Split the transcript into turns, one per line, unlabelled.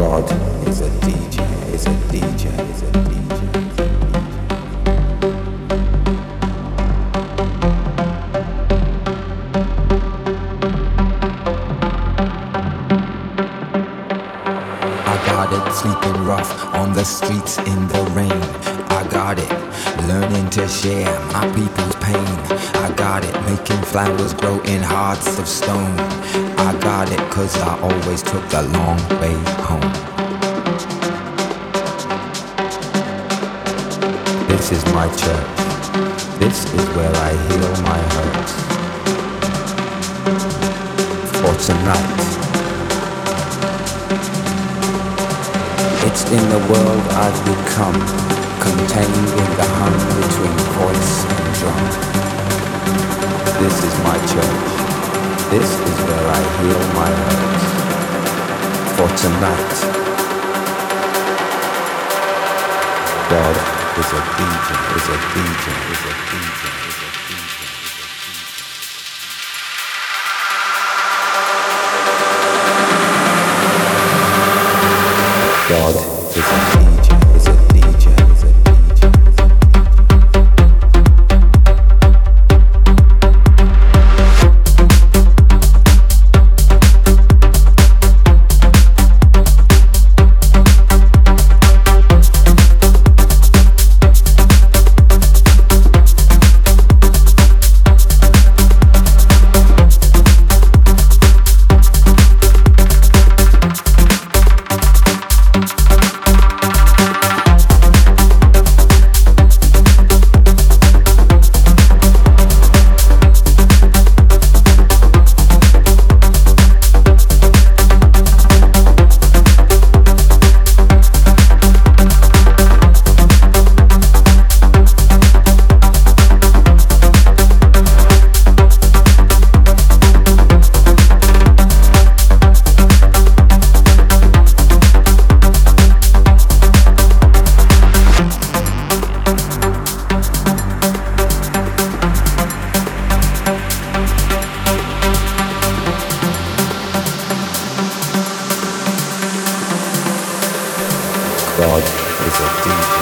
God is a DJ, is a DJ, is a DJ. Got it, sleeping rough on the streets in the rain. I got it, learning to share my people's pain. I got it, making flowers grow in hearts of stone. I got it, cause I always took the long way home. This is my church. This is where I heal my hurts. For tonight. It's in the world I've become, contained in the hum between voice and drum. This is my church. This is where I heal my hurts. For tonight, God is a DJ, is a DJ, is a DJ, God God